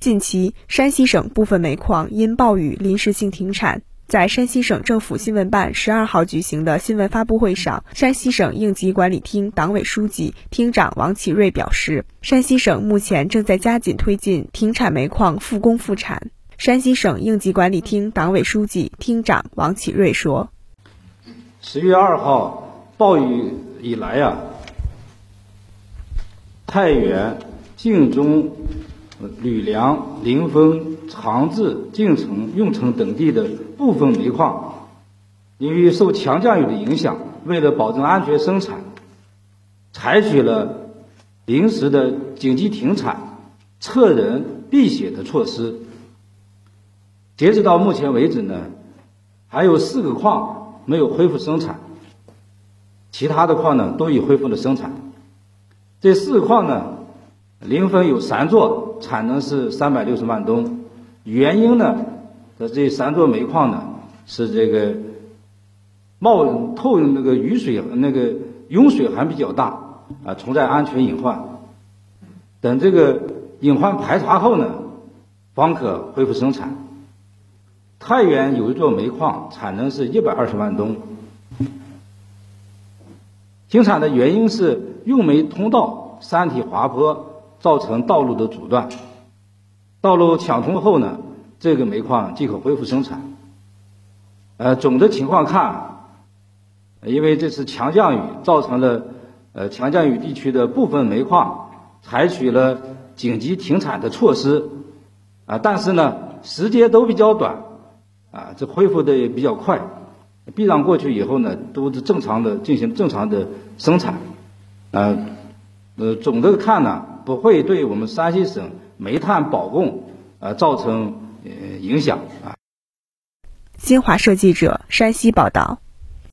近期，山西省部分煤矿因暴雨临时性停产。在山西省政府新闻办十二号举行的新闻发布会上，山西省应急管理厅党委书记、厅长王启瑞表示，山西省目前正在加紧推进停产煤矿复工复产。山西省应急管理厅党委书记、厅长王启瑞说：“十月二号暴雨以来呀，太原、晋中。”吕梁、临汾、长治、晋城、运城等地的部分煤矿，由于受强降雨的影响，为了保证安全生产，采取了临时的紧急停产、撤人避险的措施。截止到目前为止呢，还有四个矿没有恢复生产，其他的矿呢都已恢复了生产。这四个矿呢？临汾有三座，产能是三百六十万吨。原因呢，的这三座煤矿呢是这个冒透那个雨水那个涌水还比较大啊，存在安全隐患。等这个隐患排查后呢，方可恢复生产。太原有一座煤矿，产能是一百二十万吨。停产的原因是运煤通道山体滑坡。造成道路的阻断，道路抢通后呢，这个煤矿即可恢复生产。呃，总的情况看，因为这次强降雨造成了呃强降雨地区的部分煤矿采取了紧急停产的措施，啊，但是呢时间都比较短，啊，这恢复的也比较快，避让过去以后呢，都是正常的进行正常的生产，啊，呃，总的看呢。不会对我们山西省煤炭保供呃造成呃影响啊。新华社记者山西报道。